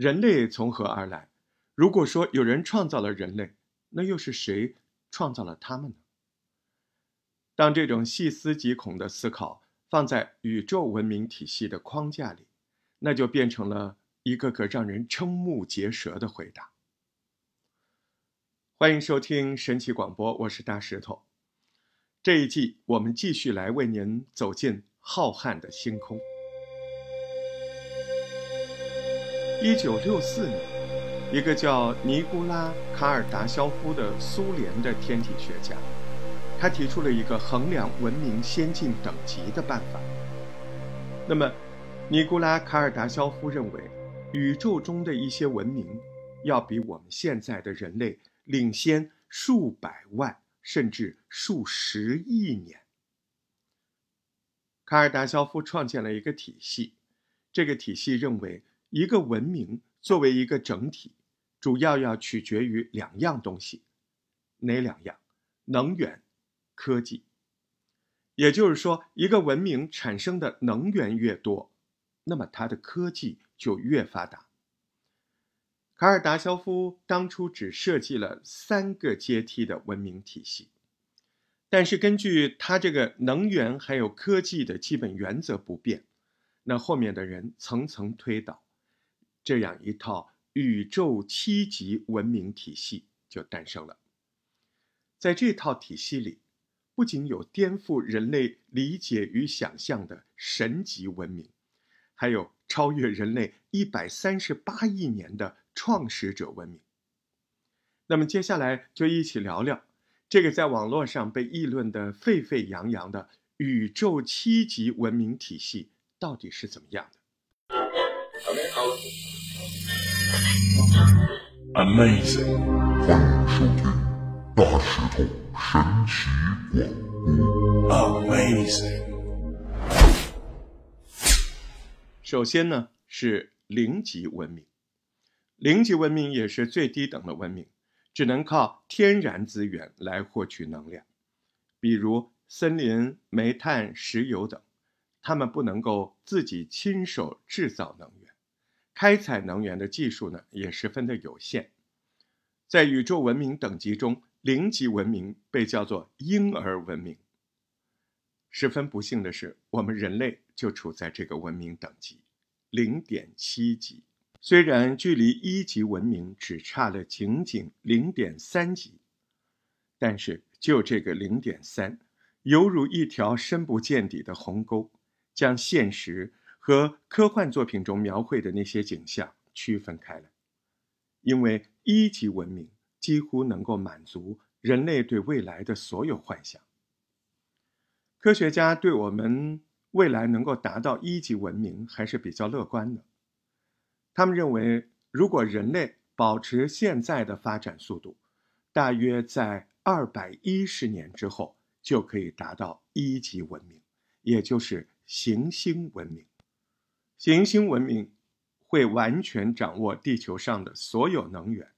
人类从何而来？如果说有人创造了人类，那又是谁创造了他们呢？当这种细思极恐的思考放在宇宙文明体系的框架里，那就变成了一个个让人瞠目结舌的回答。欢迎收听神奇广播，我是大石头。这一季我们继续来为您走进浩瀚的星空。一九六四年，一个叫尼古拉·卡尔达肖夫的苏联的天体学家，他提出了一个衡量文明先进等级的办法。那么，尼古拉·卡尔达肖夫认为，宇宙中的一些文明要比我们现在的人类领先数百万甚至数十亿年。卡尔达肖夫创建了一个体系，这个体系认为。一个文明作为一个整体，主要要取决于两样东西，哪两样？能源、科技。也就是说，一个文明产生的能源越多，那么它的科技就越发达。卡尔达肖夫当初只设计了三个阶梯的文明体系，但是根据他这个能源还有科技的基本原则不变，那后面的人层层推导。这样一套宇宙七级文明体系就诞生了。在这套体系里，不仅有颠覆人类理解与想象的神级文明，还有超越人类一百三十八亿年的创始者文明。那么接下来就一起聊聊这个在网络上被议论的沸沸扬扬的宇宙七级文明体系到底是怎么样的。Amazing，欢迎收听大石头神奇广播。Amazing。首先呢是零级文明，零级文明也是最低等的文明，只能靠天然资源来获取能量，比如森林、煤炭、石油等，他们不能够自己亲手制造能源。开采能源的技术呢，也十分的有限。在宇宙文明等级中，零级文明被叫做婴儿文明。十分不幸的是，我们人类就处在这个文明等级，零点七级。虽然距离一级文明只差了仅仅零点三级，但是就这个零点三，犹如一条深不见底的鸿沟，将现实。和科幻作品中描绘的那些景象区分开来，因为一级文明几乎能够满足人类对未来的所有幻想。科学家对我们未来能够达到一级文明还是比较乐观的。他们认为，如果人类保持现在的发展速度，大约在二百一十年之后就可以达到一级文明，也就是行星文明。行星文明会完全掌握地球上的所有能源，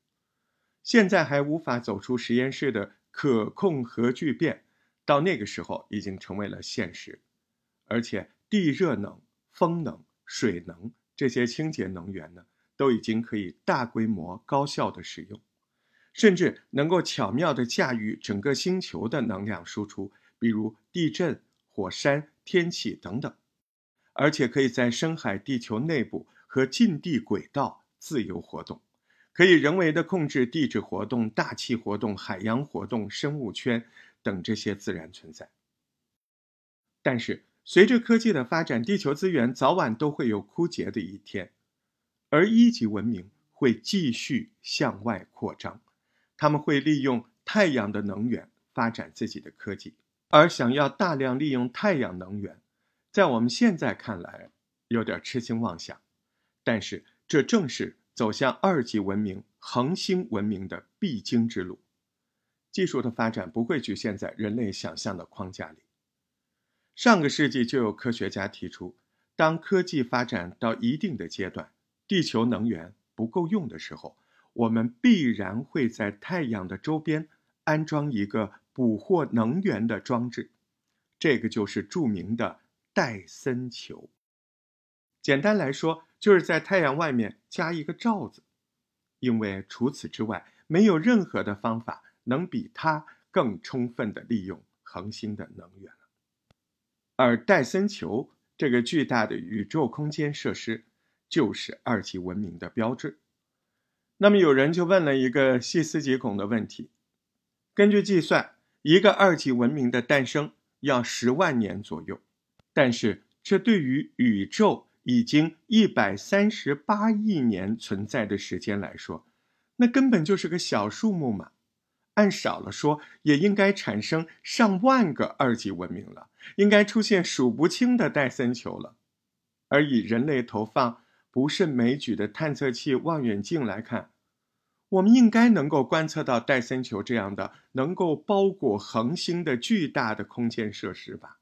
现在还无法走出实验室的可控核聚变，到那个时候已经成为了现实。而且地热能、风能、水能这些清洁能源呢，都已经可以大规模、高效的使用，甚至能够巧妙地驾驭整个星球的能量输出，比如地震、火山、天气等等。而且可以在深海、地球内部和近地轨道自由活动，可以人为的控制地质活动、大气活动、海洋活动、生物圈等这些自然存在。但是，随着科技的发展，地球资源早晚都会有枯竭的一天，而一级文明会继续向外扩张，他们会利用太阳的能源发展自己的科技，而想要大量利用太阳能源。在我们现在看来，有点痴心妄想，但是这正是走向二级文明、恒星文明的必经之路。技术的发展不会局限在人类想象的框架里。上个世纪就有科学家提出，当科技发展到一定的阶段，地球能源不够用的时候，我们必然会在太阳的周边安装一个捕获能源的装置，这个就是著名的。戴森球，简单来说，就是在太阳外面加一个罩子，因为除此之外，没有任何的方法能比它更充分的利用恒星的能源了。而戴森球这个巨大的宇宙空间设施，就是二级文明的标志。那么有人就问了一个细思极恐的问题：根据计算，一个二级文明的诞生要十万年左右，但是这对于宇宙已经一百三十八亿年存在的时间来说，那根本就是个小数目嘛。按少了说，也应该产生上万个二级文明了，应该出现数不清的戴森球了。而以人类投放不胜枚举的探测器、望远镜来看，我们应该能够观测到戴森球这样的能够包裹恒星的巨大的空间设施吧。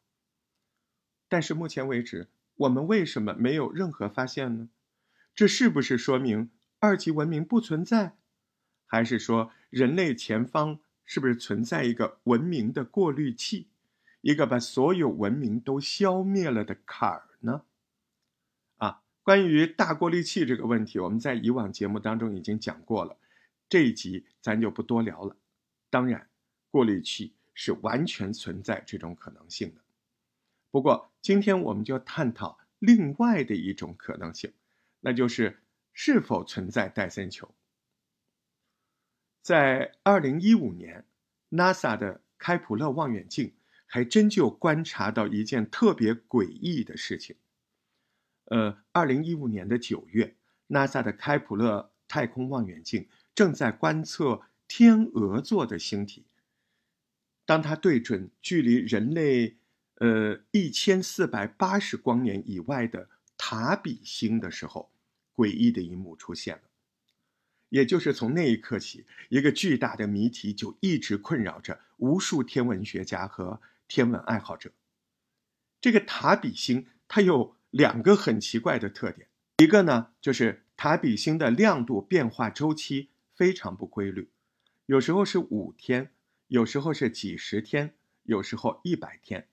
但是目前为止，我们为什么没有任何发现呢？这是不是说明二级文明不存在？还是说人类前方是不是存在一个文明的过滤器，一个把所有文明都消灭了的坎儿呢？啊关于大过滤器这个问题，我们在以往节目当中已经讲过了，这一集咱就不多聊了。当然，过滤器是完全存在这种可能性的。不过，今天我们就探讨另外的一种可能性，那就是是否存在戴森球。在二零一五年，NASA 的开普勒望远镜还真就观察到一件特别诡异的事情。呃，二零一五年的九月，NASA 的开普勒太空望远镜正在观测天鹅座的星体。当它对准距离人类呃一千四百八十光年以外的塔比星的时候，诡异的一幕出现了。也就是从那一刻起，一个巨大的谜题就一直困扰着无数天文学家和天文爱好者。这个塔比星，它有。两个很奇怪的特点，一个呢就是塔比星的亮度变化周期非常不规律，有时候是五天，有时候是几十天，有时候一百天。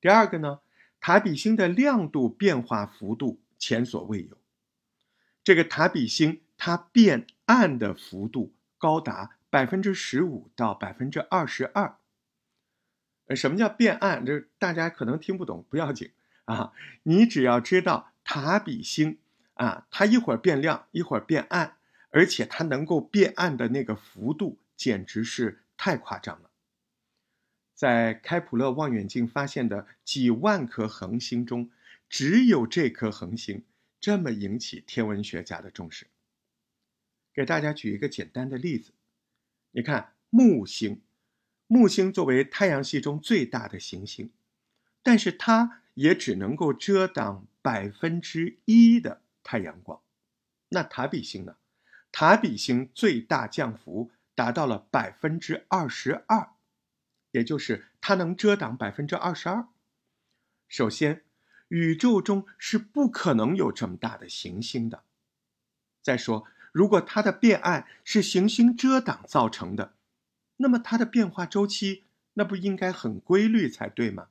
第二个呢，塔比星的亮度变化幅度前所未有，这个塔比星它变暗的幅度高达百分之十五到百分之二十二。呃，什么叫变暗？这大家可能听不懂，不要紧。啊，你只要知道塔比星啊，它一会儿变亮，一会儿变暗，而且它能够变暗的那个幅度简直是太夸张了。在开普勒望远镜发现的几万颗恒星中，只有这颗恒星这么引起天文学家的重视。给大家举一个简单的例子，你看木星，木星作为太阳系中最大的行星，但是它。也只能够遮挡百分之一的太阳光，那塔比星呢？塔比星最大降幅达到了百分之二十二，也就是它能遮挡百分之二十二。首先，宇宙中是不可能有这么大的行星的。再说，如果它的变暗是行星遮挡造成的，那么它的变化周期那不应该很规律才对吗？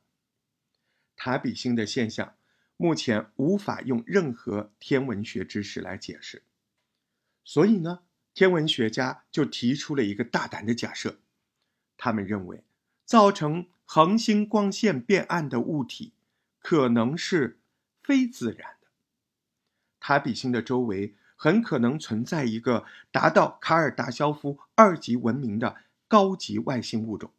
塔比星的现象，目前无法用任何天文学知识来解释，所以呢，天文学家就提出了一个大胆的假设，他们认为，造成恒星光线变暗的物体，可能是非自然的。塔比星的周围很可能存在一个达到卡尔达肖夫二级文明的高级外星物种，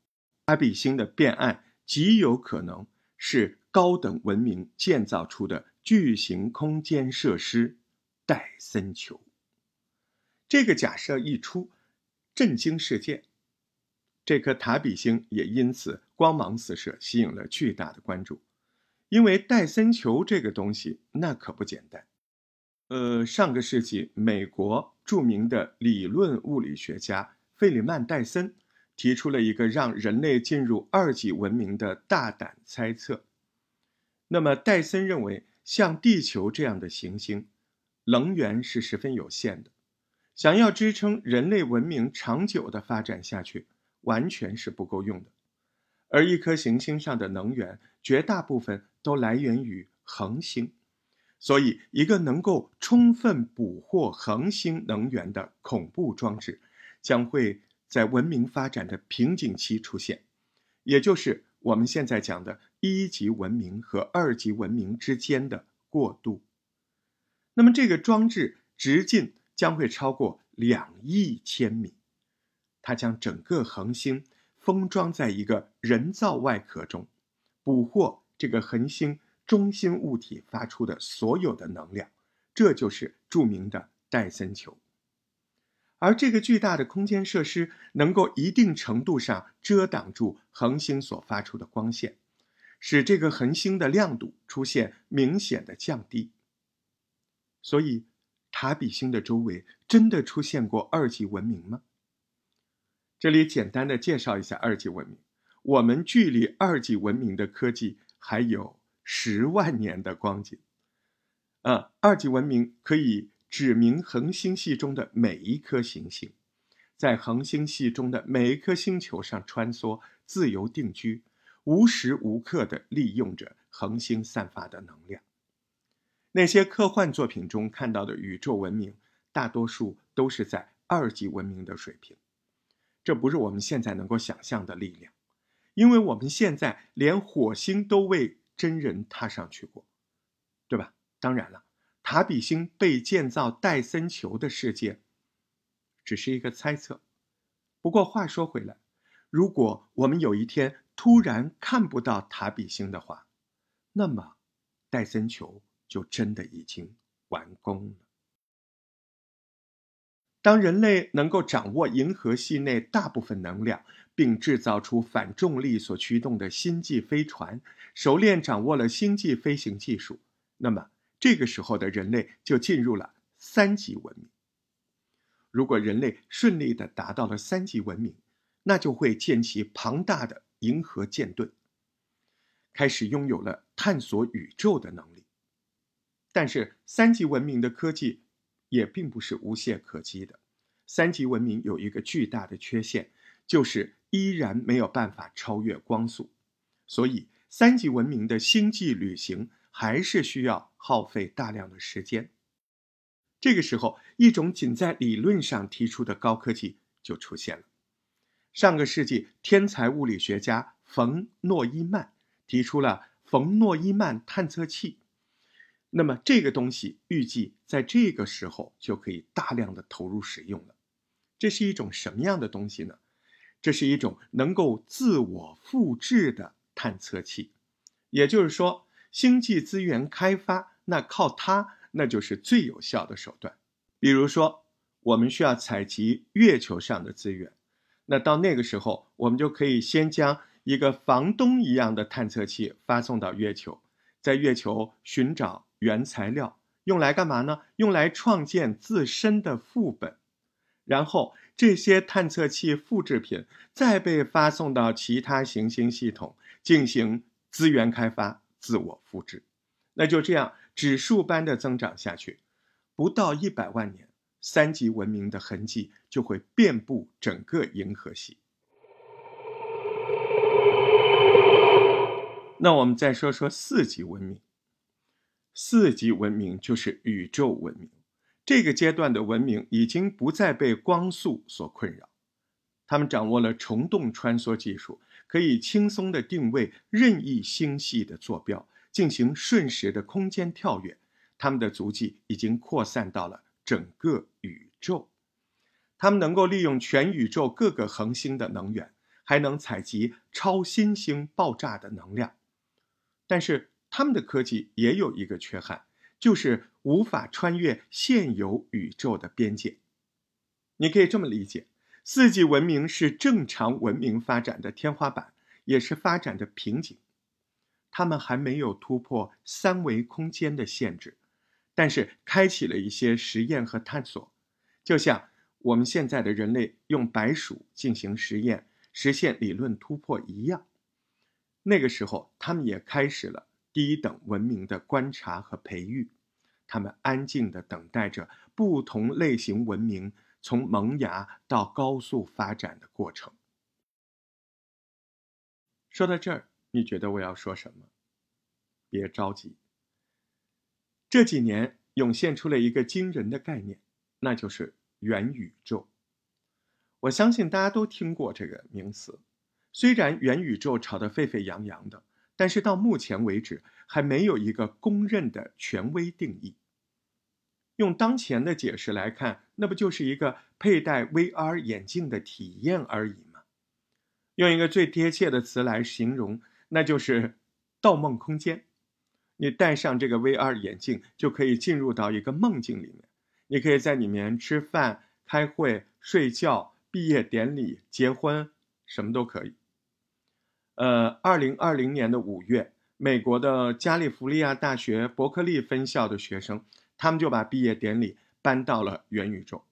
塔比星的变暗极有可能是。高等文明建造出的巨型空间设施——戴森球。这个假设一出，震惊世界。这颗塔比星也因此光芒四射，吸引了巨大的关注。因为戴森球这个东西，那可不简单。呃，上个世纪，美国著名的理论物理学家费里曼·戴森提出了一个让人类进入二级文明的大胆猜测。那么，戴森认为，像地球这样的行星，能源是十分有限的，想要支撑人类文明长久的发展下去，完全是不够用的。而一颗行星上的能源，绝大部分都来源于恒星，所以，一个能够充分捕获恒星能源的恐怖装置，将会在文明发展的瓶颈期出现，也就是我们现在讲的一级文明和二级文明之间的过渡。那么，这个装置直径将会超过两亿千米，它将整个恒星封装在一个人造外壳中，捕获这个恒星。中心物体发出的所有的能量，这就是著名的戴森球。而这个巨大的空间设施能够一定程度上遮挡住恒星所发出的光线，使这个恒星的亮度出现明显的降低。所以，塔比星的周围真的出现过二级文明吗？这里简单的介绍一下二级文明。我们距离二级文明的科技还有。十万年的光景，啊，二级文明可以指明恒星系中的每一颗行星，在恒星系中的每一颗星球上穿梭、自由定居，无时无刻的利用着恒星散发的能量。那些科幻作品中看到的宇宙文明，大多数都是在二级文明的水平，这不是我们现在能够想象的力量，因为我们现在连火星都未。真人踏上去过，对吧？当然了，塔比星被建造戴森球的事件只是一个猜测。不过话说回来，如果我们有一天突然看不到塔比星的话，那么戴森球就真的已经完工了。当人类能够掌握银河系内大部分能量，并制造出反重力所驱动的星际飞船，熟练掌握了星际飞行技术，那么这个时候的人类就进入了三级文明。如果人类顺利的达到了三级文明，那就会建起庞大的银河舰队，开始拥有了探索宇宙的能力。但是三级文明的科技。也并不是无懈可击的。三级文明有一个巨大的缺陷，就是依然没有办法超越光速，所以三级文明的星际旅行还是需要耗费大量的时间。这个时候，一种仅在理论上提出的高科技就出现了。上个世纪，天才物理学家冯·诺依曼提出了冯·诺依曼探测器。那么这个东西预计在这个时候就可以大量的投入使用了。这是一种什么样的东西呢？这是一种能够自我复制的探测器，也就是说，星际资源开发那靠它那就是最有效的手段。比如说，我们需要采集月球上的资源，那到那个时候，我们就可以先将一个房东一样的探测器发送到月球，在月球寻找。原材料用来干嘛呢？用来创建自身的副本，然后这些探测器复制品再被发送到其他行星系统进行资源开发、自我复制。那就这样指数般的增长下去，不到一百万年，三级文明的痕迹就会遍布整个银河系。那我们再说说四级文明。四级文明就是宇宙文明，这个阶段的文明已经不再被光速所困扰，他们掌握了虫洞穿梭技术，可以轻松地定位任意星系的坐标，进行瞬时的空间跳跃。他们的足迹已经扩散到了整个宇宙，他们能够利用全宇宙各个恒星的能源，还能采集超新星爆炸的能量，但是。他们的科技也有一个缺憾，就是无法穿越现有宇宙的边界。你可以这么理解：四季文明是正常文明发展的天花板，也是发展的瓶颈。他们还没有突破三维空间的限制，但是开启了一些实验和探索，就像我们现在的人类用白鼠进行实验，实现理论突破一样。那个时候，他们也开始了。低等文明的观察和培育，他们安静地等待着不同类型文明从萌芽到高速发展的过程。说到这儿，你觉得我要说什么？别着急，这几年涌现出了一个惊人的概念，那就是元宇宙。我相信大家都听过这个名词，虽然元宇宙炒得沸沸扬扬的，但是到目前为止还没有一个公认的权威定义。用当前的解释来看，那不就是一个佩戴 VR 眼镜的体验而已吗？用一个最贴切的词来形容，那就是盗梦空间。你戴上这个 VR 眼镜，就可以进入到一个梦境里面，你可以在里面吃饭、开会、睡觉。毕业典礼、结婚，什么都可以。呃，二零二零年的五月，美国的加利福尼亚大学伯克利分校的学生，他们就把毕业典礼搬到了元宇宙。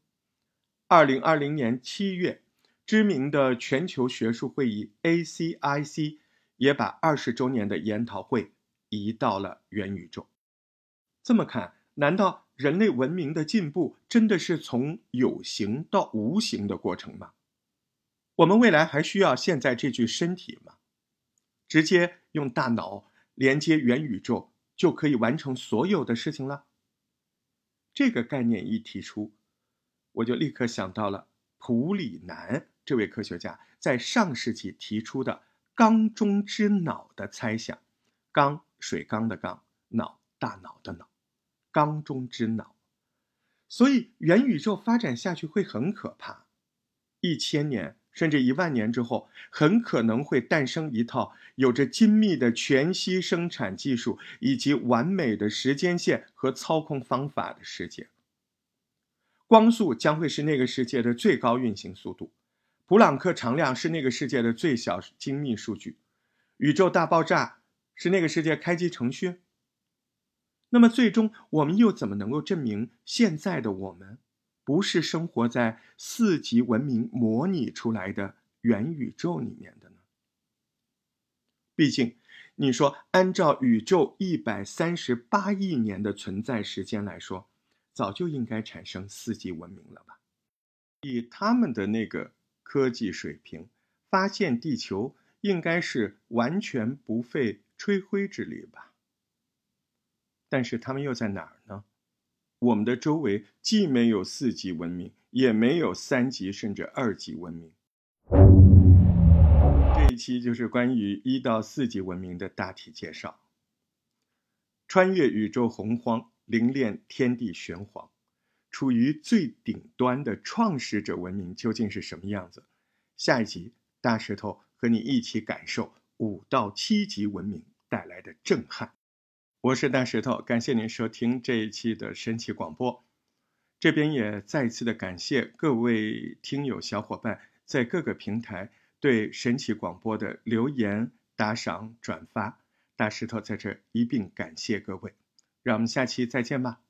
二零二零年七月，知名的全球学术会议 ACIC 也把二十周年的研讨会移到了元宇宙。这么看，难道？人类文明的进步真的是从有形到无形的过程吗？我们未来还需要现在这具身体吗？直接用大脑连接元宇宙就可以完成所有的事情了？这个概念一提出，我就立刻想到了普里南这位科学家在上世纪提出的“缸中之脑”的猜想。缸，水缸的缸；脑，大脑的脑。缸中之脑，所以元宇宙发展下去会很可怕。一千年甚至一万年之后，很可能会诞生一套有着精密的全息生产技术以及完美的时间线和操控方法的世界。光速将会是那个世界的最高运行速度，普朗克常量是那个世界的最小精密数据，宇宙大爆炸是那个世界开机程序。那么最终，我们又怎么能够证明现在的我们不是生活在四级文明模拟出来的元宇宙里面的呢？毕竟，你说按照宇宙一百三十八亿年的存在时间来说，早就应该产生四级文明了吧？以他们的那个科技水平，发现地球应该是完全不费吹灰之力吧？但是他们又在哪？我们的周围既没有四级文明，也没有三级甚至二级文明。这一期就是关于一到四级文明的大体介绍。穿越宇宙洪荒，凝练天地玄黄，处于最顶端的创始者文明究竟是什么样子？下一集，大石头和你一起感受五到七级文明带来的震撼。我是大石头，感谢您收听这一期的神奇广播。这边也再一次的感谢各位听友小伙伴在各个平台对神奇广播的留言、打赏、转发。大石头在这一并感谢各位，让我们下期再见吧。